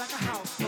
like a house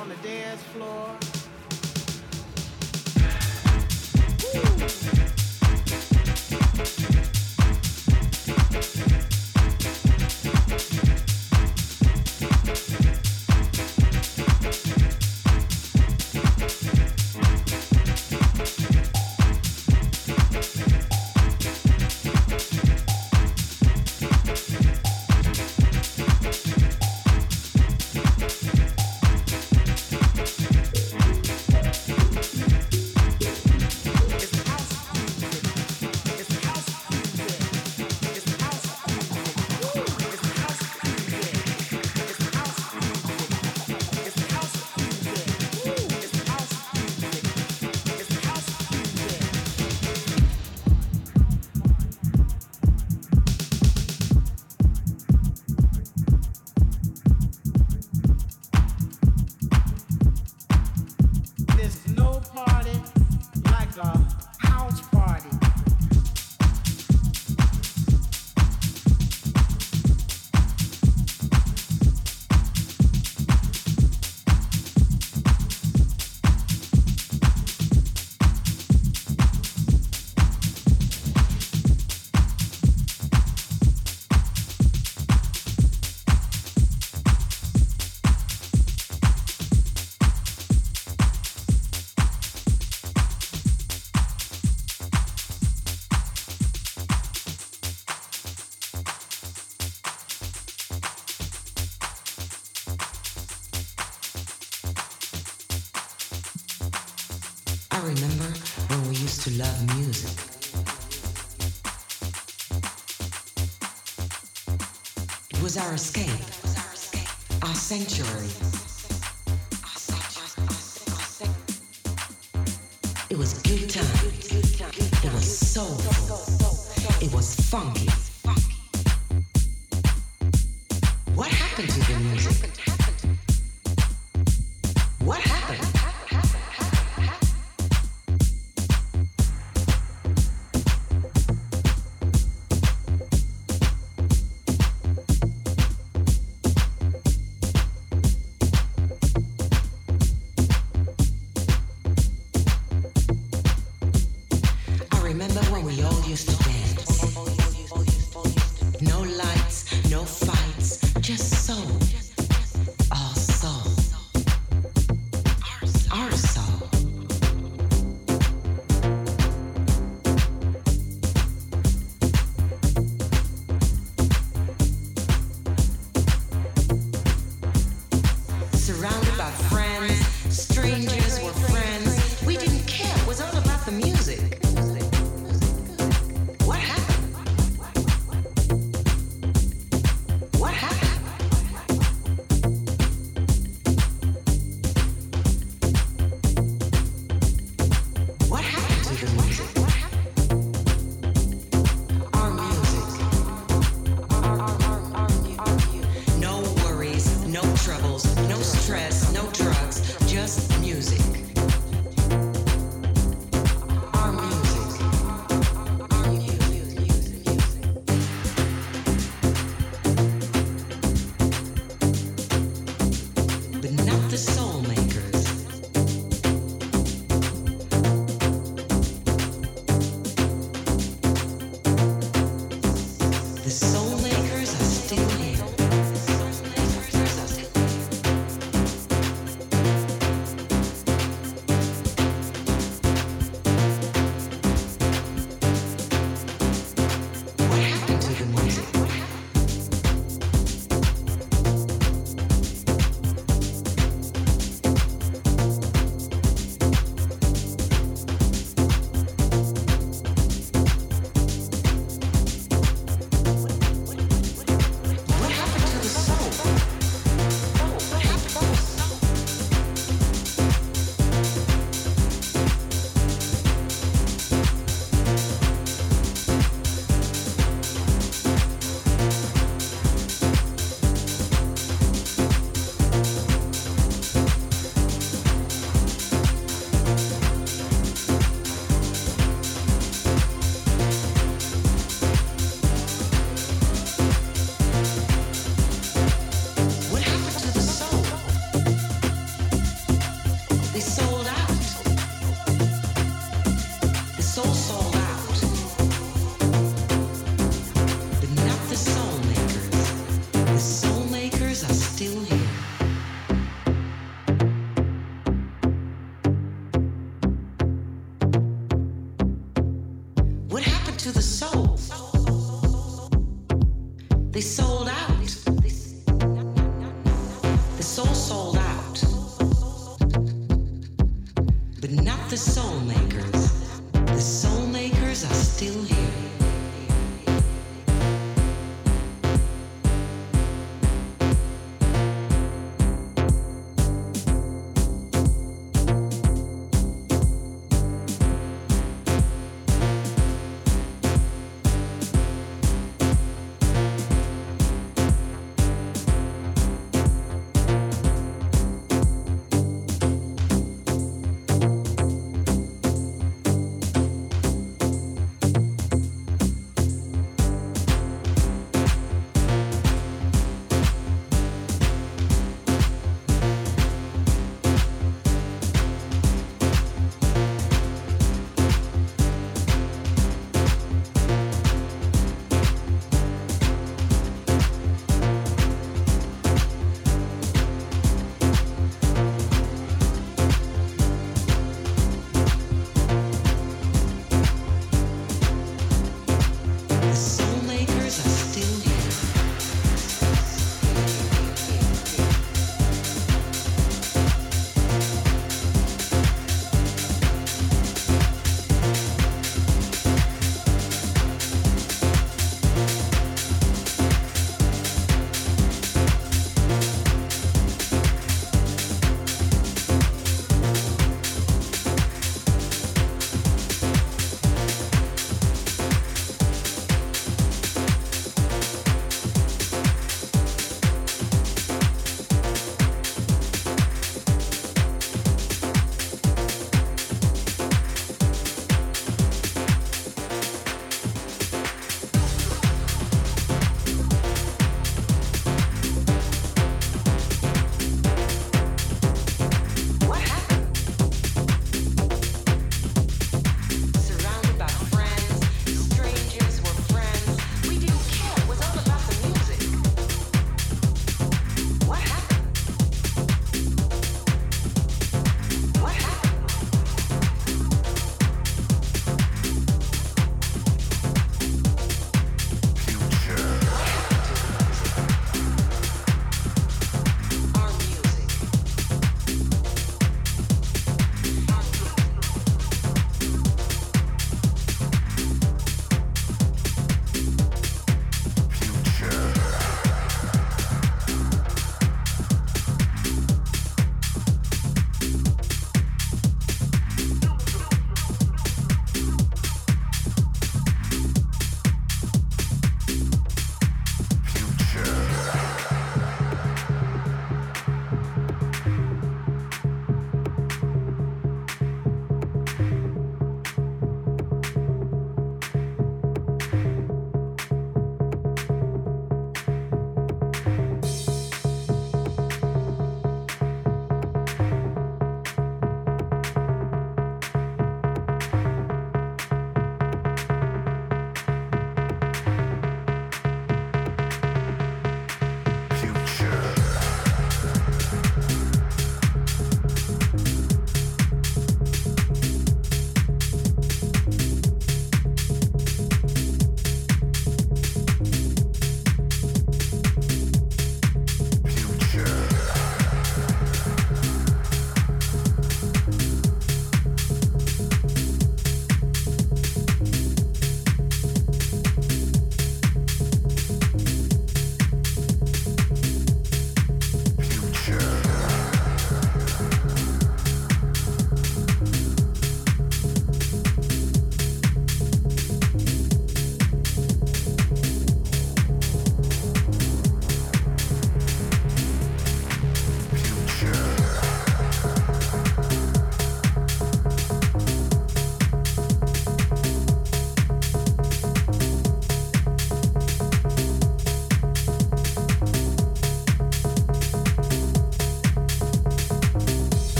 on the dance floor. Sanctuary.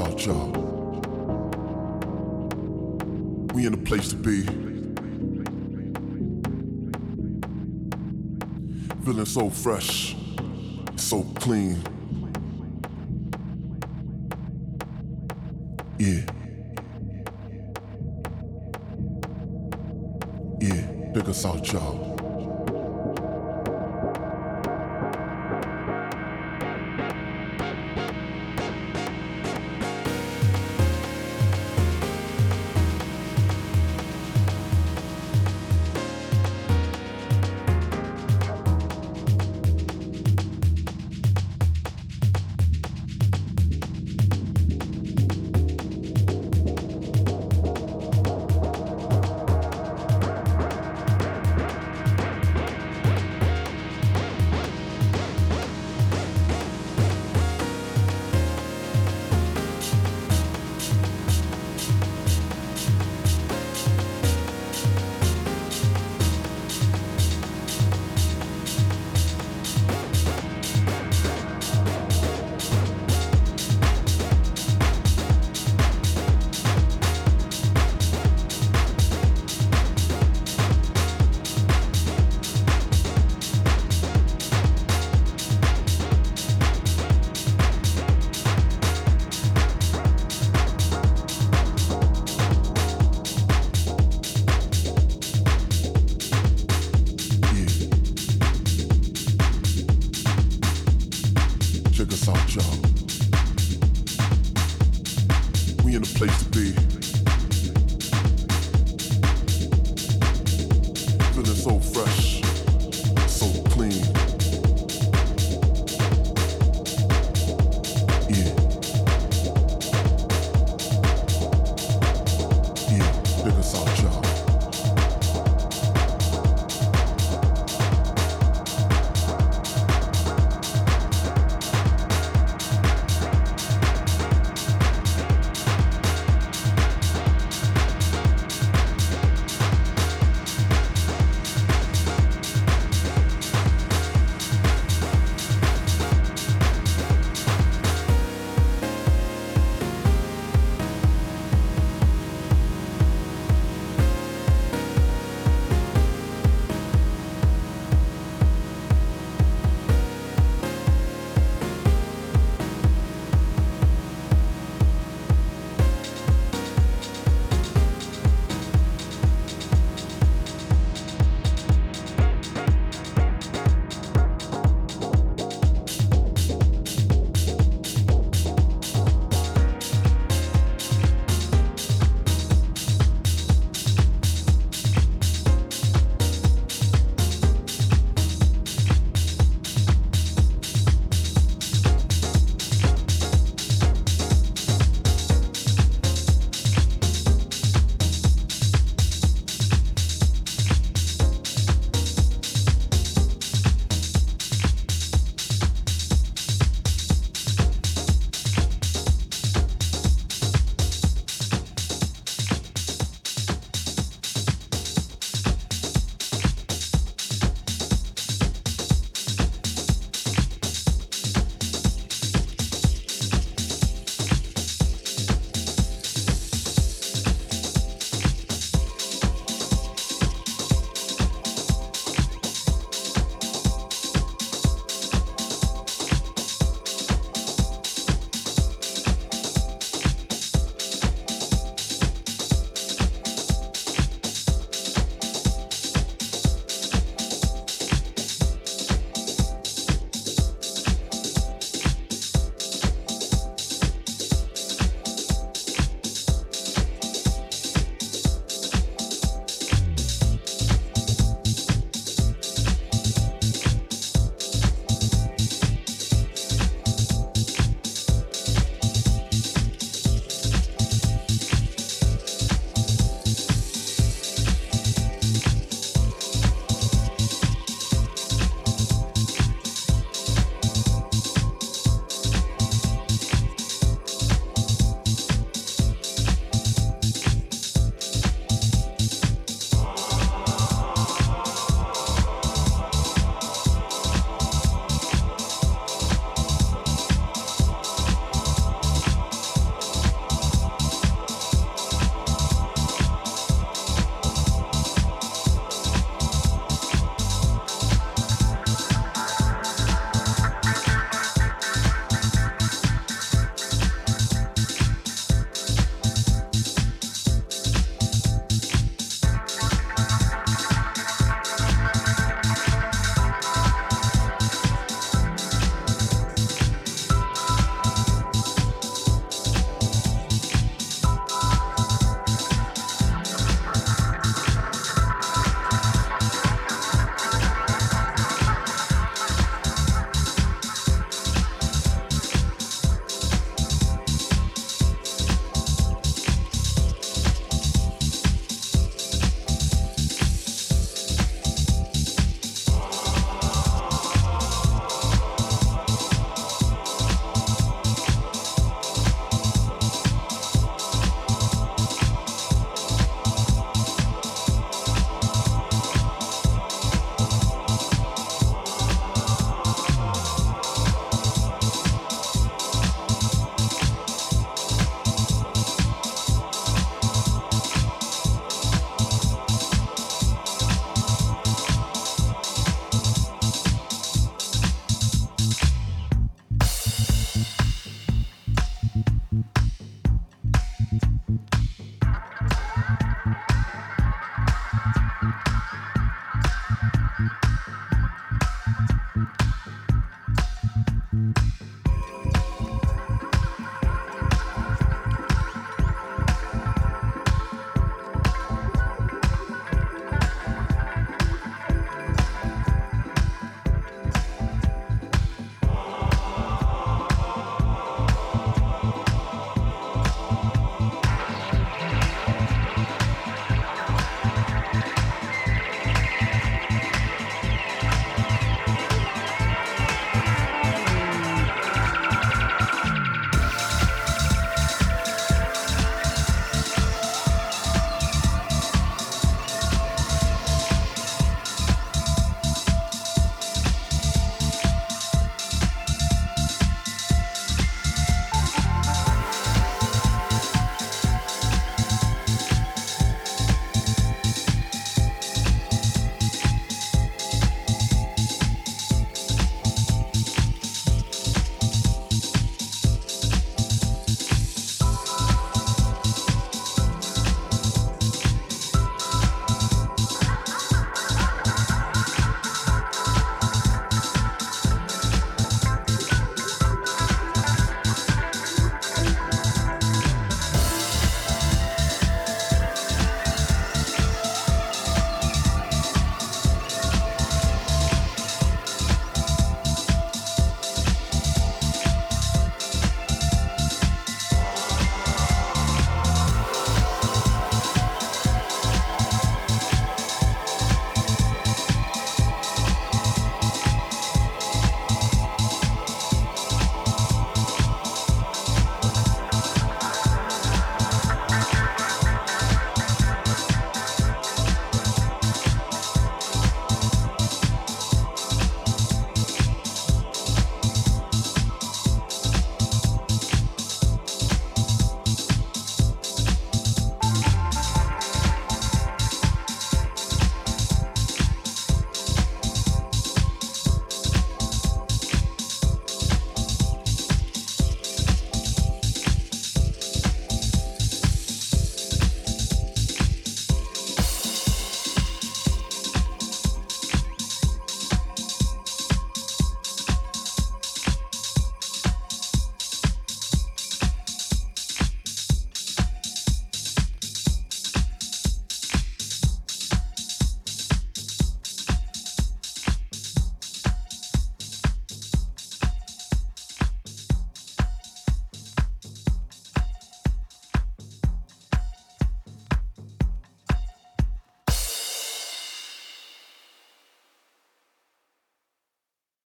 Out, y'all. We in the place to be. Feeling so fresh, so clean. Yeah. Yeah, check us out, y'all.